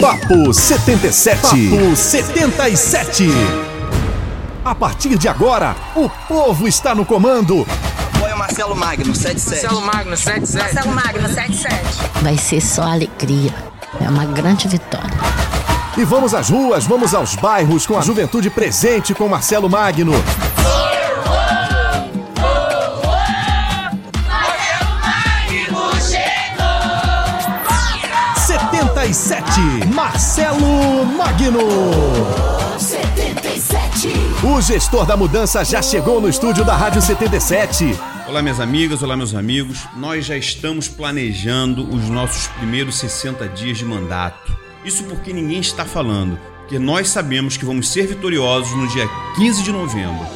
Papo 77. Papo 77. A partir de agora, o povo está no comando. Apoia Marcelo Magno, 77. Marcelo Magno, 77. Marcelo Magno, 77. Vai ser só alegria. É uma grande vitória. E vamos às ruas, vamos aos bairros com a juventude presente com Marcelo Magno. 77, Marcelo Magno. 77. O gestor da mudança já chegou no estúdio da Rádio 77. Olá, minhas amigas, olá, meus amigos. Nós já estamos planejando os nossos primeiros 60 dias de mandato. Isso porque ninguém está falando, porque nós sabemos que vamos ser vitoriosos no dia 15 de novembro.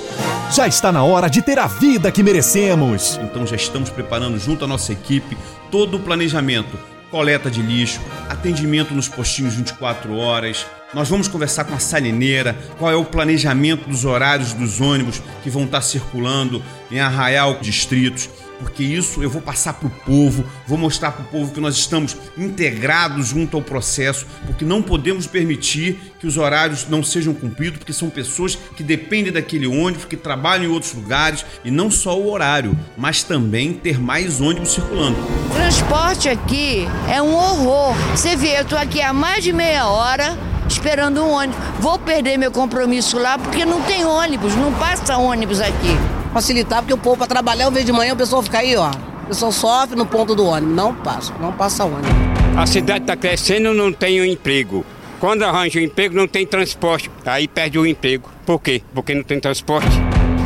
Já está na hora de ter a vida que merecemos. Então já estamos preparando junto à nossa equipe todo o planejamento coleta de lixo, atendimento nos postinhos 24 horas. Nós vamos conversar com a salineira, qual é o planejamento dos horários dos ônibus que vão estar circulando em Arraial Distritos porque isso eu vou passar para o povo, vou mostrar para o povo que nós estamos integrados junto ao processo, porque não podemos permitir que os horários não sejam cumpridos, porque são pessoas que dependem daquele ônibus, que trabalham em outros lugares, e não só o horário, mas também ter mais ônibus circulando. Transporte aqui é um horror. Você vê, eu estou aqui há mais de meia hora esperando um ônibus. Vou perder meu compromisso lá porque não tem ônibus, não passa ônibus aqui facilitar, porque o povo para trabalhar, ao invés de manhã, o pessoal fica aí, ó. O pessoal sofre no ponto do ônibus. Não passa, não passa ônibus. A cidade está crescendo, não tem um emprego. Quando arranja um emprego, não tem transporte. Aí perde o emprego. Por quê? Porque não tem transporte.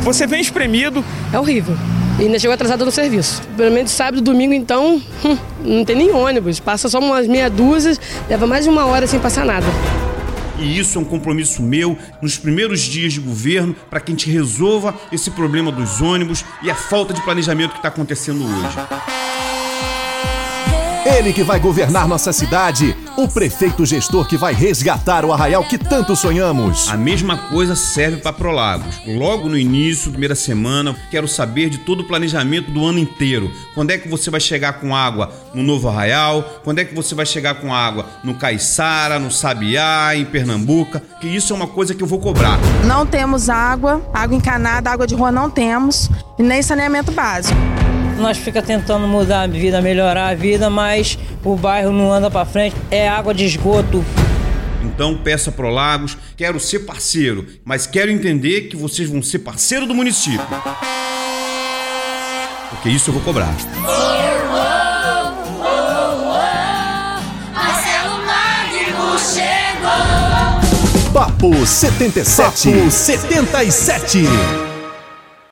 Você vem espremido. É horrível. E ainda chegou atrasado no serviço. Pelo menos sábado e domingo, então, hum, não tem nem ônibus. Passa só umas meia dúzias, leva mais de uma hora sem passar nada. E isso é um compromisso meu nos primeiros dias de governo para que a gente resolva esse problema dos ônibus e a falta de planejamento que está acontecendo hoje. Ele que vai governar nossa cidade, o prefeito gestor que vai resgatar o arraial que tanto sonhamos. A mesma coisa serve para Prolagos. Logo no início, primeira semana, quero saber de todo o planejamento do ano inteiro. Quando é que você vai chegar com água no Novo Arraial? Quando é que você vai chegar com água no Caiçara, no Sabiá, em Pernambuca? Que isso é uma coisa que eu vou cobrar. Não temos água, água encanada, água de rua não temos e nem saneamento básico. Nós fica tentando mudar a vida, melhorar a vida, mas o bairro não anda para frente. É água de esgoto. Então peça pro Lagos, quero ser parceiro, mas quero entender que vocês vão ser parceiro do município. Porque isso eu vou cobrar. Papo 77. Papo 77.